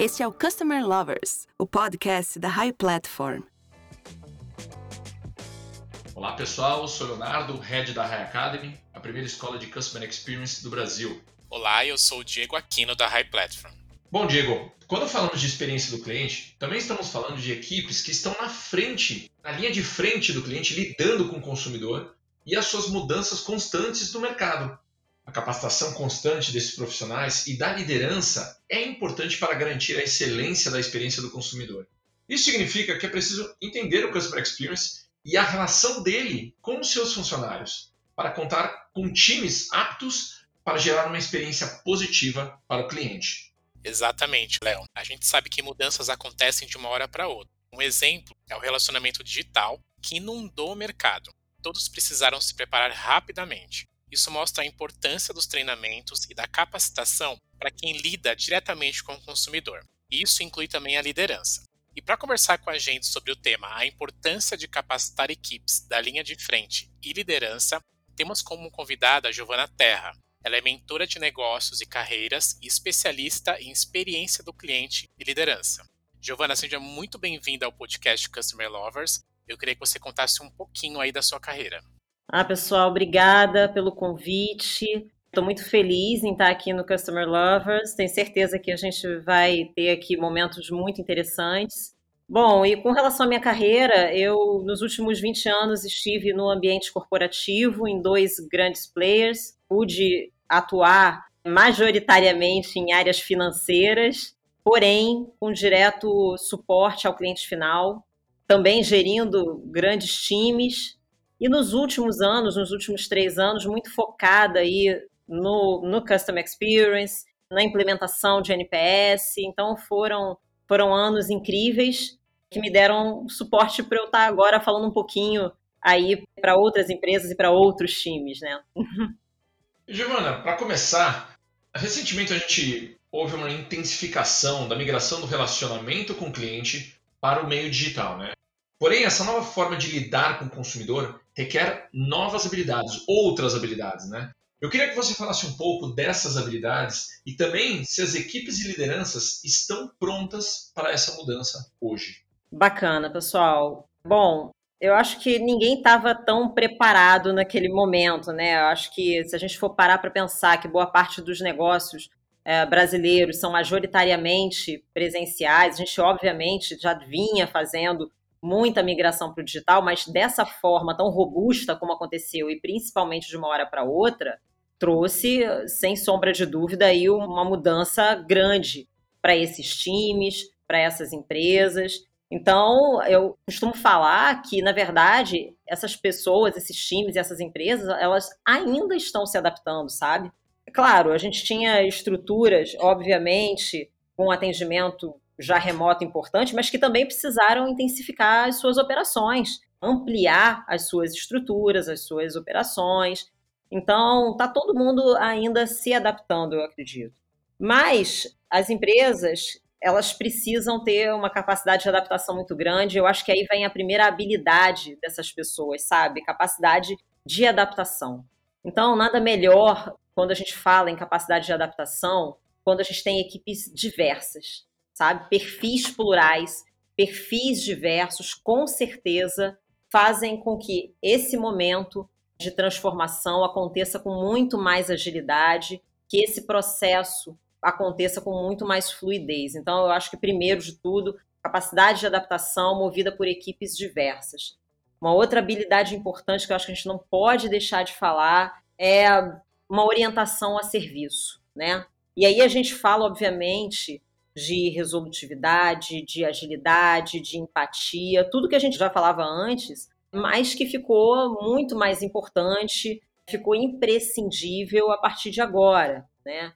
Este é o Customer Lovers, o podcast da High Platform. Olá pessoal, sou Leonardo, head da High Academy, a primeira escola de Customer Experience do Brasil. Olá, eu sou o Diego Aquino da High Platform. Bom, Diego, quando falamos de experiência do cliente, também estamos falando de equipes que estão na frente, na linha de frente do cliente, lidando com o consumidor e as suas mudanças constantes do mercado. A capacitação constante desses profissionais e da liderança é importante para garantir a excelência da experiência do consumidor. Isso significa que é preciso entender o Customer Experience e a relação dele com os seus funcionários, para contar com times aptos para gerar uma experiência positiva para o cliente. Exatamente, Léo. A gente sabe que mudanças acontecem de uma hora para outra. Um exemplo é o relacionamento digital, que inundou o mercado. Todos precisaram se preparar rapidamente. Isso mostra a importância dos treinamentos e da capacitação para quem lida diretamente com o consumidor. Isso inclui também a liderança. E para conversar com a gente sobre o tema a importância de capacitar equipes da linha de frente e liderança, temos como convidada a Giovana Terra. Ela é mentora de negócios e carreiras e especialista em experiência do cliente e liderança. Giovana, seja muito bem-vinda ao podcast Customer Lovers. Eu queria que você contasse um pouquinho aí da sua carreira. Ah, pessoal, obrigada pelo convite. Estou muito feliz em estar aqui no Customer Lovers. Tenho certeza que a gente vai ter aqui momentos muito interessantes. Bom, e com relação à minha carreira, eu nos últimos 20 anos estive no ambiente corporativo em dois grandes players. Pude atuar majoritariamente em áreas financeiras, porém com direto suporte ao cliente final, também gerindo grandes times e nos últimos anos, nos últimos três anos, muito focada aí no, no Customer Experience, na implementação de NPS. Então foram, foram anos incríveis que me deram suporte para eu estar agora falando um pouquinho aí para outras empresas e para outros times, né? Giovana, para começar, recentemente a gente houve uma intensificação da migração do relacionamento com o cliente para o meio digital, né? Porém, essa nova forma de lidar com o consumidor requer novas habilidades, outras habilidades, né? Eu queria que você falasse um pouco dessas habilidades e também se as equipes e lideranças estão prontas para essa mudança hoje. Bacana, pessoal. Bom, eu acho que ninguém estava tão preparado naquele momento, né? Eu acho que se a gente for parar para pensar que boa parte dos negócios é, brasileiros são majoritariamente presenciais, a gente obviamente já vinha fazendo muita migração para o digital, mas dessa forma tão robusta como aconteceu, e principalmente de uma hora para outra, trouxe, sem sombra de dúvida, aí uma mudança grande para esses times, para essas empresas. Então, eu costumo falar que, na verdade, essas pessoas, esses times e essas empresas, elas ainda estão se adaptando, sabe? Claro, a gente tinha estruturas, obviamente, com atendimento já remoto importante, mas que também precisaram intensificar as suas operações, ampliar as suas estruturas, as suas operações. Então, está todo mundo ainda se adaptando, eu acredito. Mas as empresas, elas precisam ter uma capacidade de adaptação muito grande. Eu acho que aí vem a primeira habilidade dessas pessoas, sabe? Capacidade de adaptação. Então, nada melhor quando a gente fala em capacidade de adaptação, quando a gente tem equipes diversas sabe? Perfis plurais, perfis diversos, com certeza fazem com que esse momento de transformação aconteça com muito mais agilidade, que esse processo aconteça com muito mais fluidez. Então, eu acho que, primeiro de tudo, capacidade de adaptação movida por equipes diversas. Uma outra habilidade importante que eu acho que a gente não pode deixar de falar é uma orientação a serviço, né? E aí a gente fala, obviamente, de resolutividade, de agilidade, de empatia, tudo que a gente já falava antes, mas que ficou muito mais importante, ficou imprescindível a partir de agora, né?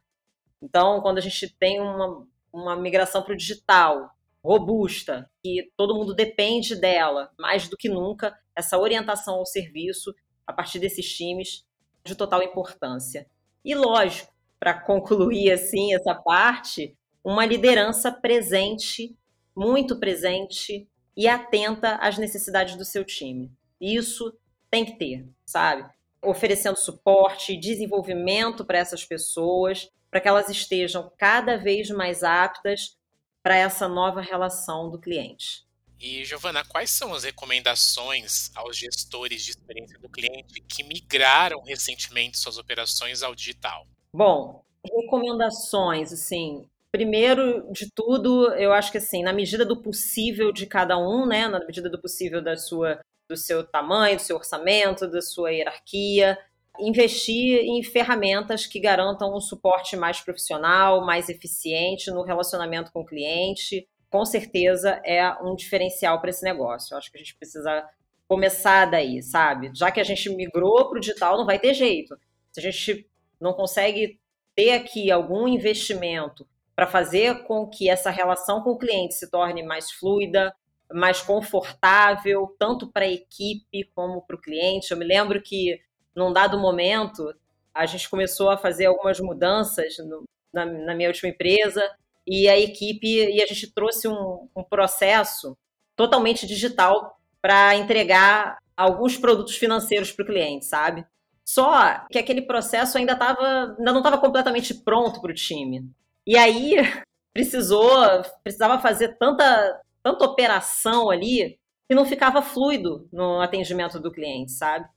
Então, quando a gente tem uma, uma migração para o digital robusta, que todo mundo depende dela, mais do que nunca, essa orientação ao serviço a partir desses times de total importância. E lógico, para concluir assim essa parte, uma liderança presente, muito presente e atenta às necessidades do seu time. Isso tem que ter, sabe? Oferecendo suporte, desenvolvimento para essas pessoas, para que elas estejam cada vez mais aptas para essa nova relação do cliente. E, Giovana, quais são as recomendações aos gestores de experiência do cliente que migraram recentemente suas operações ao digital? Bom, recomendações, assim, primeiro de tudo, eu acho que assim, na medida do possível de cada um, né, na medida do possível da sua do seu tamanho, do seu orçamento, da sua hierarquia, investir em ferramentas que garantam um suporte mais profissional, mais eficiente no relacionamento com o cliente. Com certeza é um diferencial para esse negócio. Eu acho que a gente precisa começar daí, sabe? Já que a gente migrou para o digital, não vai ter jeito. Se a gente não consegue ter aqui algum investimento para fazer com que essa relação com o cliente se torne mais fluida, mais confortável, tanto para a equipe como para o cliente. Eu me lembro que, num dado momento, a gente começou a fazer algumas mudanças no, na, na, minha última empresa e a equipe, e a gente trouxe um, um processo totalmente digital para entregar alguns produtos financeiros para o cliente, sabe? Só que aquele processo ainda, tava, ainda não estava completamente pronto para o time. E aí precisou, precisava fazer tanta, tanta operação ali que não ficava fluido no atendimento do cliente, sabe?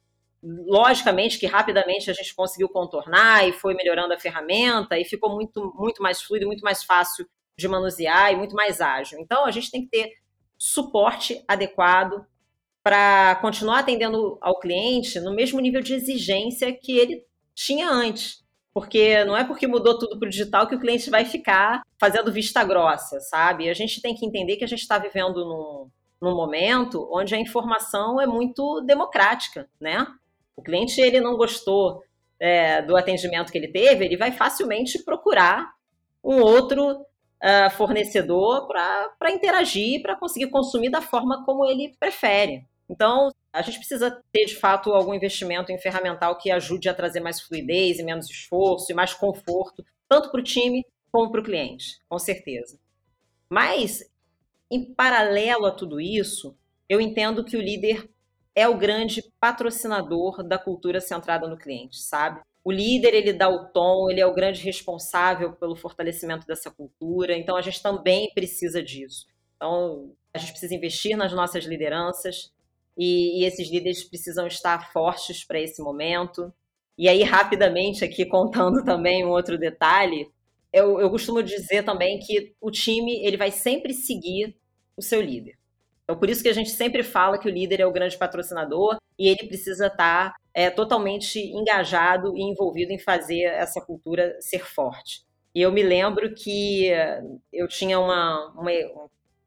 Logicamente que rapidamente a gente conseguiu contornar e foi melhorando a ferramenta e ficou muito, muito mais fluido, muito mais fácil de manusear e muito mais ágil. Então a gente tem que ter suporte adequado para continuar atendendo ao cliente no mesmo nível de exigência que ele tinha antes. Porque não é porque mudou tudo para o digital que o cliente vai ficar fazendo vista grossa, sabe? A gente tem que entender que a gente está vivendo num, num momento onde a informação é muito democrática, né? O cliente ele não gostou é, do atendimento que ele teve, ele vai facilmente procurar um outro uh, fornecedor para interagir, para conseguir consumir da forma como ele prefere. Então, a gente precisa ter, de fato, algum investimento em ferramental que ajude a trazer mais fluidez e menos esforço e mais conforto, tanto para o time como para o cliente, com certeza. Mas, em paralelo a tudo isso, eu entendo que o líder é o grande patrocinador da cultura centrada no cliente, sabe? O líder, ele dá o tom, ele é o grande responsável pelo fortalecimento dessa cultura, então a gente também precisa disso. Então, a gente precisa investir nas nossas lideranças, e, e esses líderes precisam estar fortes para esse momento. E aí, rapidamente, aqui contando também um outro detalhe, eu, eu costumo dizer também que o time ele vai sempre seguir o seu líder. Então, por isso que a gente sempre fala que o líder é o grande patrocinador e ele precisa estar é, totalmente engajado e envolvido em fazer essa cultura ser forte. E eu me lembro que eu tinha uma, uma,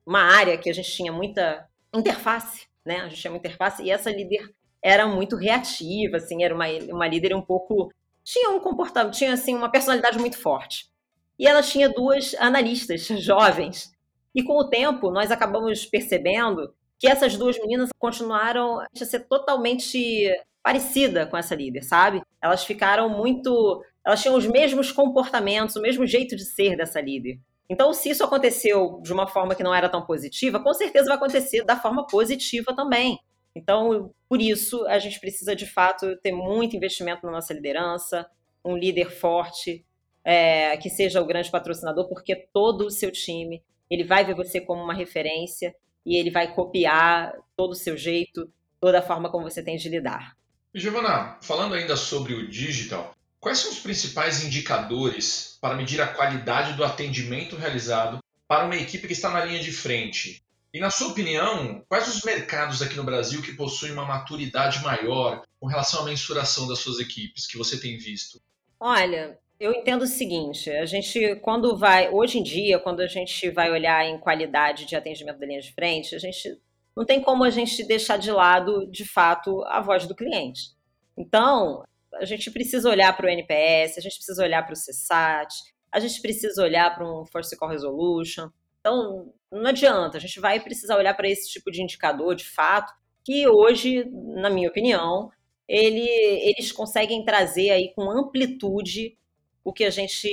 uma área que a gente tinha muita interface né? A gente chama interface, e essa líder era muito reativa, assim, era uma, uma líder um pouco. Tinha um comportamento, tinha assim, uma personalidade muito forte. E ela tinha duas analistas jovens. E com o tempo, nós acabamos percebendo que essas duas meninas continuaram a ser totalmente parecida com essa líder, sabe? Elas ficaram muito. Elas tinham os mesmos comportamentos, o mesmo jeito de ser dessa líder. Então, se isso aconteceu de uma forma que não era tão positiva, com certeza vai acontecer da forma positiva também. Então, por isso, a gente precisa de fato ter muito investimento na nossa liderança, um líder forte, é, que seja o grande patrocinador, porque todo o seu time ele vai ver você como uma referência e ele vai copiar todo o seu jeito, toda a forma como você tem de lidar. Giovana, falando ainda sobre o digital, Quais são os principais indicadores para medir a qualidade do atendimento realizado para uma equipe que está na linha de frente? E, na sua opinião, quais os mercados aqui no Brasil que possuem uma maturidade maior com relação à mensuração das suas equipes que você tem visto? Olha, eu entendo o seguinte: a gente, quando vai, hoje em dia, quando a gente vai olhar em qualidade de atendimento da linha de frente, a gente não tem como a gente deixar de lado, de fato, a voz do cliente. Então, a gente precisa olhar para o NPS, a gente precisa olhar para o CSAT, a gente precisa olhar para um First Call Resolution. Então, não adianta, a gente vai precisar olhar para esse tipo de indicador, de fato, que hoje, na minha opinião, ele, eles conseguem trazer aí com amplitude o que a gente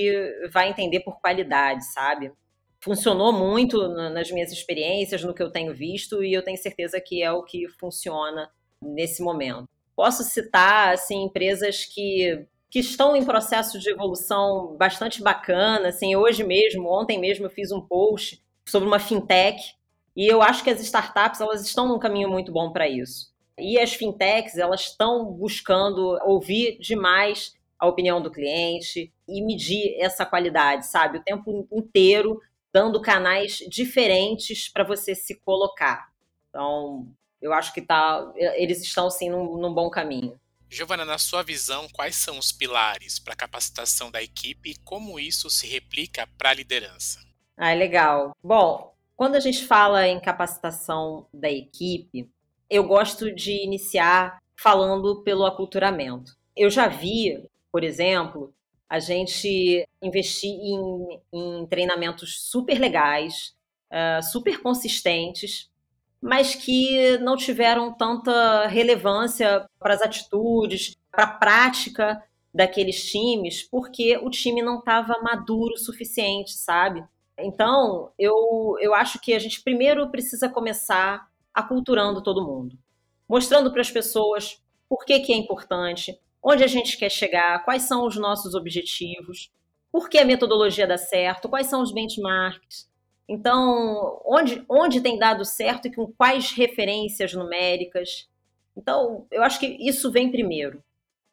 vai entender por qualidade, sabe? Funcionou muito nas minhas experiências, no que eu tenho visto, e eu tenho certeza que é o que funciona nesse momento. Posso citar assim empresas que que estão em processo de evolução bastante bacana, assim, hoje mesmo, ontem mesmo eu fiz um post sobre uma fintech, e eu acho que as startups elas estão num caminho muito bom para isso. E as fintechs elas estão buscando ouvir demais a opinião do cliente e medir essa qualidade, sabe? O tempo inteiro dando canais diferentes para você se colocar. Então, eu acho que tá, eles estão sim num, num bom caminho. Giovana, na sua visão, quais são os pilares para a capacitação da equipe e como isso se replica para a liderança? Ah, legal. Bom, quando a gente fala em capacitação da equipe, eu gosto de iniciar falando pelo aculturamento. Eu já vi, por exemplo, a gente investir em, em treinamentos super legais, uh, super consistentes, mas que não tiveram tanta relevância para as atitudes, para a prática daqueles times, porque o time não estava maduro o suficiente, sabe? Então, eu, eu acho que a gente primeiro precisa começar aculturando todo mundo, mostrando para as pessoas por que, que é importante, onde a gente quer chegar, quais são os nossos objetivos, por que a metodologia dá certo, quais são os benchmarks. Então, onde, onde tem dado certo e com quais referências numéricas. Então, eu acho que isso vem primeiro.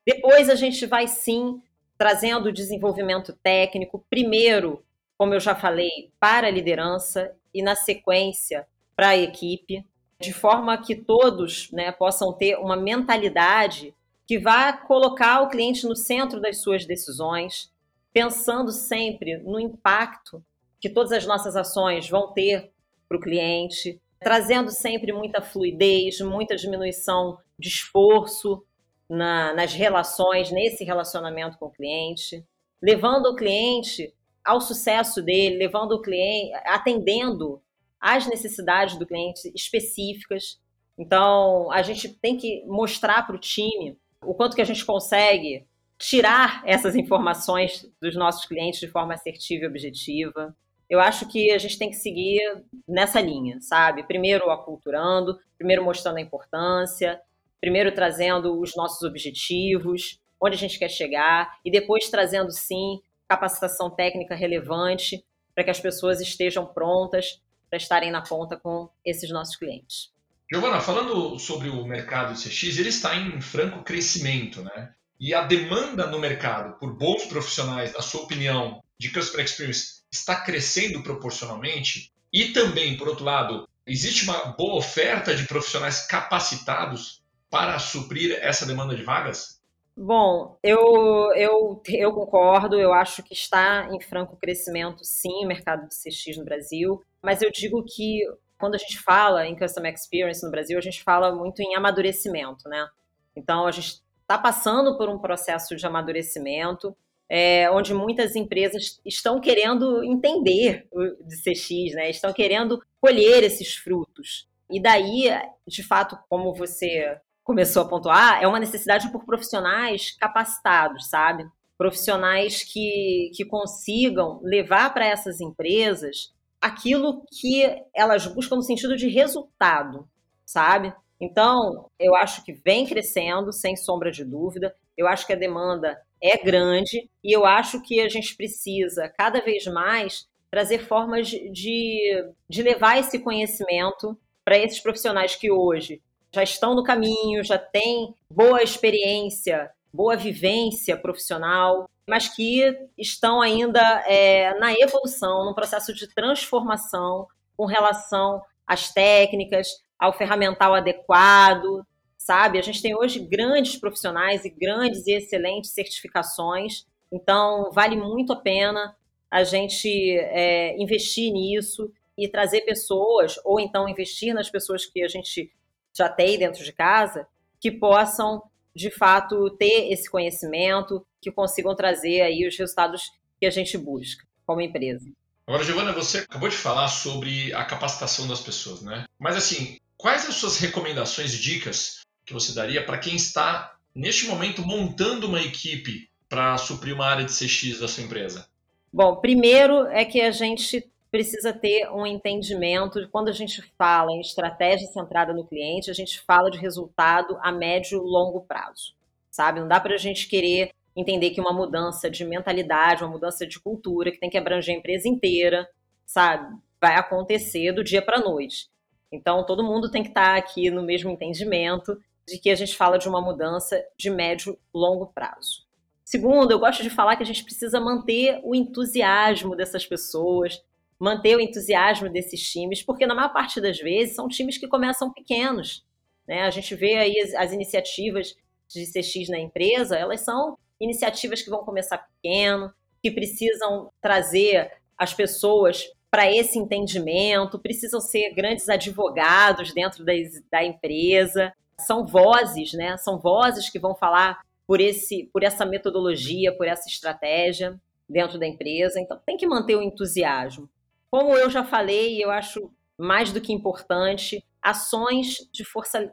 Depois a gente vai sim trazendo o desenvolvimento técnico, primeiro, como eu já falei, para a liderança e na sequência para a equipe, de forma que todos né, possam ter uma mentalidade que vá colocar o cliente no centro das suas decisões, pensando sempre no impacto que todas as nossas ações vão ter para o cliente, trazendo sempre muita fluidez, muita diminuição de esforço na, nas relações, nesse relacionamento com o cliente, levando o cliente ao sucesso dele, levando o cliente, atendendo às necessidades do cliente específicas. Então, a gente tem que mostrar para o time o quanto que a gente consegue tirar essas informações dos nossos clientes de forma assertiva e objetiva. Eu acho que a gente tem que seguir nessa linha, sabe? Primeiro aculturando, primeiro mostrando a importância, primeiro trazendo os nossos objetivos, onde a gente quer chegar, e depois trazendo, sim, capacitação técnica relevante para que as pessoas estejam prontas para estarem na ponta com esses nossos clientes. Giovana, falando sobre o mercado CX, ele está em franco crescimento, né? E a demanda no mercado por bons profissionais, na sua opinião, de Customer Experience, está crescendo proporcionalmente? E também, por outro lado, existe uma boa oferta de profissionais capacitados para suprir essa demanda de vagas? Bom, eu, eu, eu concordo, eu acho que está em franco crescimento, sim, o mercado de CX no Brasil, mas eu digo que quando a gente fala em Customer Experience no Brasil, a gente fala muito em amadurecimento, né? Então, a gente está passando por um processo de amadurecimento, é, onde muitas empresas estão querendo entender o de CX, né? Estão querendo colher esses frutos. E daí, de fato, como você começou a pontuar, é uma necessidade por profissionais capacitados, sabe? Profissionais que, que consigam levar para essas empresas aquilo que elas buscam no sentido de resultado, sabe? Então, eu acho que vem crescendo, sem sombra de dúvida. Eu acho que a demanda é grande e eu acho que a gente precisa cada vez mais trazer formas de, de levar esse conhecimento para esses profissionais que hoje já estão no caminho, já têm boa experiência, boa vivência profissional, mas que estão ainda é, na evolução, num processo de transformação com relação às técnicas, ao ferramental adequado, sabe? A gente tem hoje grandes profissionais e grandes e excelentes certificações, então vale muito a pena a gente é, investir nisso e trazer pessoas, ou então investir nas pessoas que a gente já tem dentro de casa, que possam, de fato, ter esse conhecimento, que consigam trazer aí os resultados que a gente busca como empresa. Agora, Giovana, você acabou de falar sobre a capacitação das pessoas, né? Mas assim, quais as suas recomendações, dicas que você daria para quem está neste momento montando uma equipe para suprir uma área de CX da sua empresa? Bom, primeiro é que a gente precisa ter um entendimento de quando a gente fala em estratégia centrada no cliente, a gente fala de resultado a médio e longo prazo, sabe? Não dá para a gente querer entender que uma mudança de mentalidade, uma mudança de cultura, que tem que abranger a empresa inteira, sabe? vai acontecer do dia para noite. Então, todo mundo tem que estar aqui no mesmo entendimento de que a gente fala de uma mudança de médio longo prazo. Segundo, eu gosto de falar que a gente precisa manter o entusiasmo dessas pessoas, manter o entusiasmo desses times, porque na maior parte das vezes são times que começam pequenos. Né? A gente vê aí as, as iniciativas de CX na empresa, elas são iniciativas que vão começar pequeno, que precisam trazer as pessoas para esse entendimento, precisam ser grandes advogados dentro da empresa. São vozes, né? São vozes que vão falar por, esse, por essa metodologia, por essa estratégia dentro da empresa. Então, tem que manter o entusiasmo. Como eu já falei, eu acho mais do que importante ações de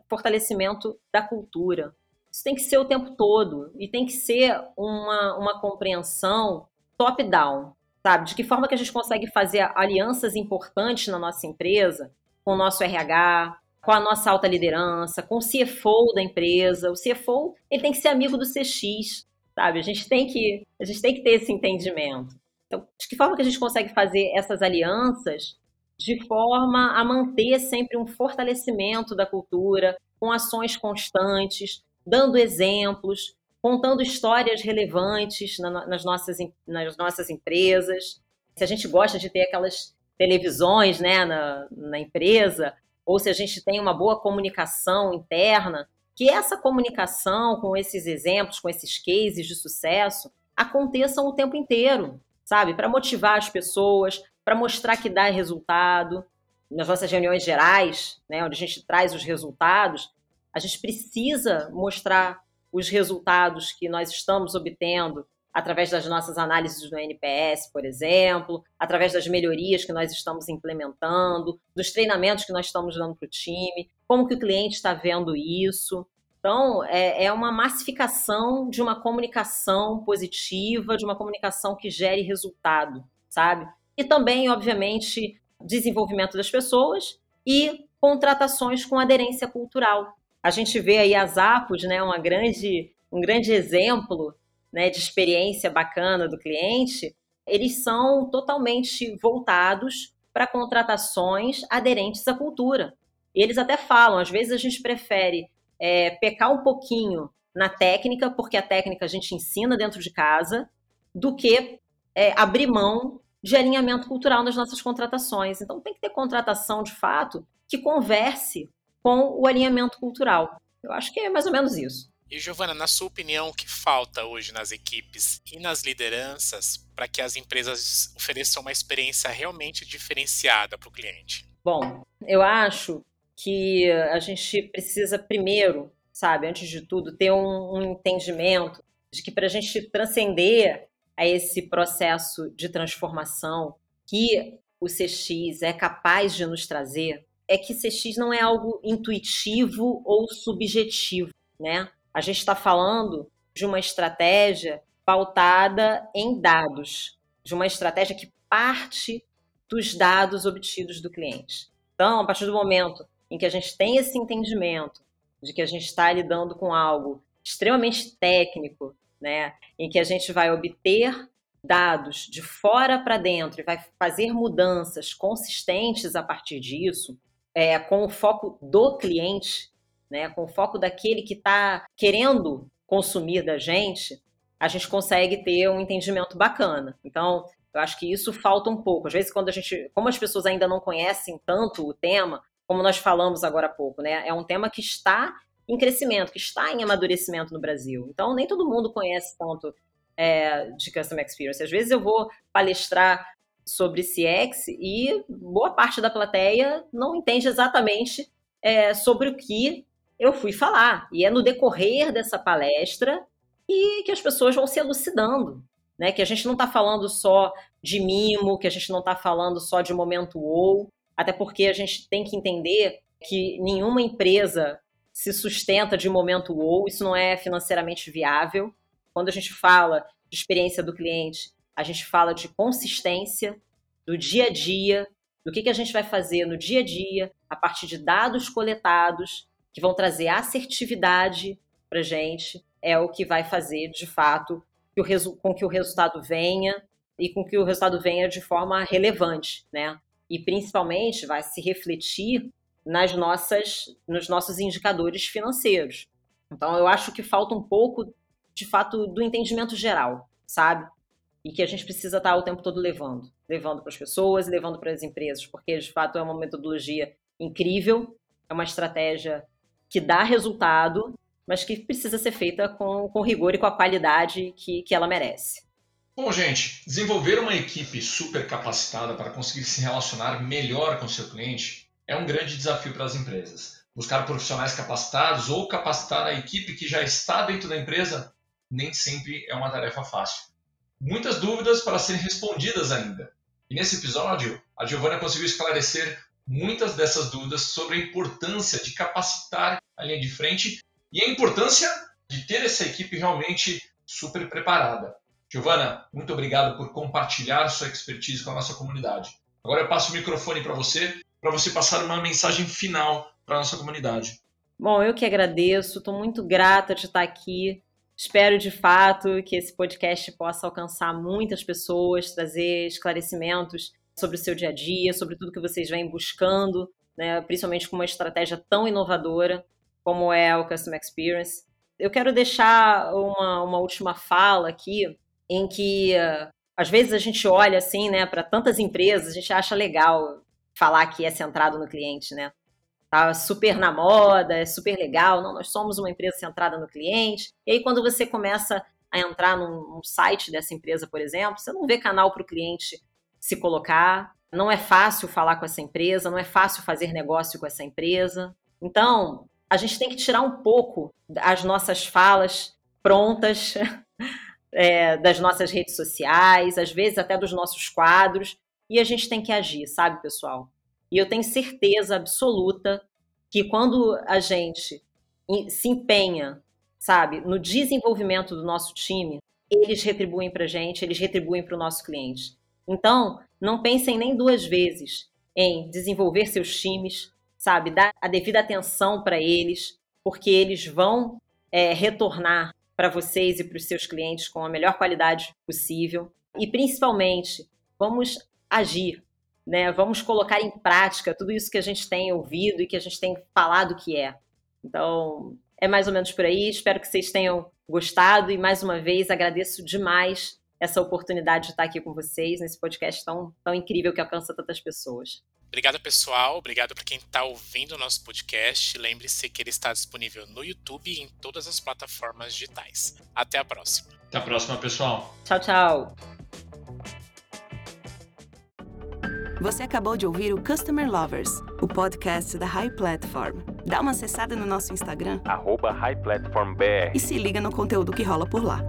fortalecimento da cultura. Isso tem que ser o tempo todo e tem que ser uma, uma compreensão top-down, sabe? De que forma que a gente consegue fazer alianças importantes na nossa empresa com o nosso RH, com a nossa alta liderança, com o CFO da empresa. O CFO, ele tem que ser amigo do CX, sabe? A gente tem que, a gente tem que ter esse entendimento. Então, de que forma que a gente consegue fazer essas alianças de forma a manter sempre um fortalecimento da cultura, com ações constantes, dando exemplos, contando histórias relevantes nas nossas, nas nossas empresas. Se a gente gosta de ter aquelas televisões né, na, na empresa, ou se a gente tem uma boa comunicação interna, que essa comunicação com esses exemplos, com esses cases de sucesso, aconteçam o tempo inteiro, sabe? Para motivar as pessoas, para mostrar que dá resultado. Nas nossas reuniões gerais, né, onde a gente traz os resultados, a gente precisa mostrar os resultados que nós estamos obtendo através das nossas análises do NPS, por exemplo, através das melhorias que nós estamos implementando, dos treinamentos que nós estamos dando para o time, como que o cliente está vendo isso. Então, é, é, uma massificação de uma comunicação positiva, de uma comunicação que gere resultado, sabe? E também, obviamente, desenvolvimento das pessoas e contratações com aderência cultural. A gente vê aí as APOS, né, uma grande, um grande exemplo né, de experiência bacana do cliente, eles são totalmente voltados para contratações aderentes à cultura. E eles até falam, às vezes a gente prefere é, pecar um pouquinho na técnica, porque a técnica a gente ensina dentro de casa, do que é, abrir mão de alinhamento cultural nas nossas contratações. Então tem que ter contratação de fato que converse com o alinhamento cultural. Eu acho que é mais ou menos isso. E Giovana, na sua opinião, o que falta hoje nas equipes e nas lideranças para que as empresas ofereçam uma experiência realmente diferenciada para o cliente? Bom, eu acho que a gente precisa primeiro, sabe, antes de tudo, ter um, um entendimento de que para a gente transcender a esse processo de transformação que o CX é capaz de nos trazer, é que CX não é algo intuitivo ou subjetivo, né? A gente está falando de uma estratégia pautada em dados, de uma estratégia que parte dos dados obtidos do cliente. Então, a partir do momento em que a gente tem esse entendimento de que a gente está lidando com algo extremamente técnico, né, em que a gente vai obter dados de fora para dentro e vai fazer mudanças consistentes a partir disso, é, com o foco do cliente, né, com o foco daquele que está querendo consumir da gente, a gente consegue ter um entendimento bacana. Então, eu acho que isso falta um pouco. Às vezes, quando a gente, como as pessoas ainda não conhecem tanto o tema, como nós falamos agora há pouco, né, é um tema que está em crescimento, que está em amadurecimento no Brasil. Então, nem todo mundo conhece tanto é, de Customer Experience. Às vezes eu vou palestrar sobre CX e boa parte da plateia não entende exatamente é, sobre o que eu fui falar. E é no decorrer dessa palestra e que as pessoas vão se elucidando. Né? Que a gente não está falando só de mimo, que a gente não está falando só de momento ou, até porque a gente tem que entender que nenhuma empresa se sustenta de momento ou, isso não é financeiramente viável. Quando a gente fala de experiência do cliente, a gente fala de consistência do dia a dia, do que, que a gente vai fazer no dia a dia, a partir de dados coletados que vão trazer assertividade para gente, é o que vai fazer, de fato, que com que o resultado venha e com que o resultado venha de forma relevante, né? e principalmente vai se refletir nas nossas, nos nossos indicadores financeiros. Então, eu acho que falta um pouco, de fato, do entendimento geral, sabe? E que a gente precisa estar o tempo todo levando, levando para as pessoas, levando para as empresas, porque de fato é uma metodologia incrível, é uma estratégia que dá resultado, mas que precisa ser feita com, com rigor e com a qualidade que, que ela merece. Bom, gente, desenvolver uma equipe super capacitada para conseguir se relacionar melhor com seu cliente é um grande desafio para as empresas. Buscar profissionais capacitados ou capacitar a equipe que já está dentro da empresa nem sempre é uma tarefa fácil. Muitas dúvidas para serem respondidas ainda. E nesse episódio, a Giovana conseguiu esclarecer muitas dessas dúvidas sobre a importância de capacitar a linha de frente e a importância de ter essa equipe realmente super preparada. Giovana, muito obrigado por compartilhar sua expertise com a nossa comunidade. Agora eu passo o microfone para você, para você passar uma mensagem final para a nossa comunidade. Bom, eu que agradeço, estou muito grata de estar aqui. Espero de fato que esse podcast possa alcançar muitas pessoas, trazer esclarecimentos sobre o seu dia a dia, sobre tudo que vocês vêm buscando, né, principalmente com uma estratégia tão inovadora como é o Customer Experience. Eu quero deixar uma, uma última fala aqui em que às vezes a gente olha assim, né, para tantas empresas, a gente acha legal falar que é centrado no cliente, né? Tá super na moda, é super legal. Não, nós somos uma empresa centrada no cliente. E aí quando você começa a entrar num, num site dessa empresa, por exemplo, você não vê canal para o cliente se colocar. Não é fácil falar com essa empresa, não é fácil fazer negócio com essa empresa. Então, a gente tem que tirar um pouco as nossas falas prontas é, das nossas redes sociais, às vezes até dos nossos quadros, e a gente tem que agir, sabe, pessoal? E eu tenho certeza absoluta que quando a gente se empenha, sabe, no desenvolvimento do nosso time, eles retribuem para a gente, eles retribuem para o nosso cliente. Então, não pensem nem duas vezes em desenvolver seus times, sabe, dar a devida atenção para eles, porque eles vão é, retornar para vocês e para os seus clientes com a melhor qualidade possível. E principalmente, vamos agir, né? Vamos colocar em prática tudo isso que a gente tem ouvido e que a gente tem falado que é. Então, é mais ou menos por aí. Espero que vocês tenham gostado e mais uma vez agradeço demais essa oportunidade de estar aqui com vocês nesse podcast tão, tão incrível que alcança tantas pessoas. Obrigado, pessoal. Obrigado para quem está ouvindo o nosso podcast. Lembre-se que ele está disponível no YouTube e em todas as plataformas digitais. Até a próxima. Até a próxima, pessoal. Tchau, tchau. Você acabou de ouvir o Customer Lovers, o podcast da High Platform. Dá uma acessada no nosso Instagram, arroba High Platform BR. e se liga no conteúdo que rola por lá.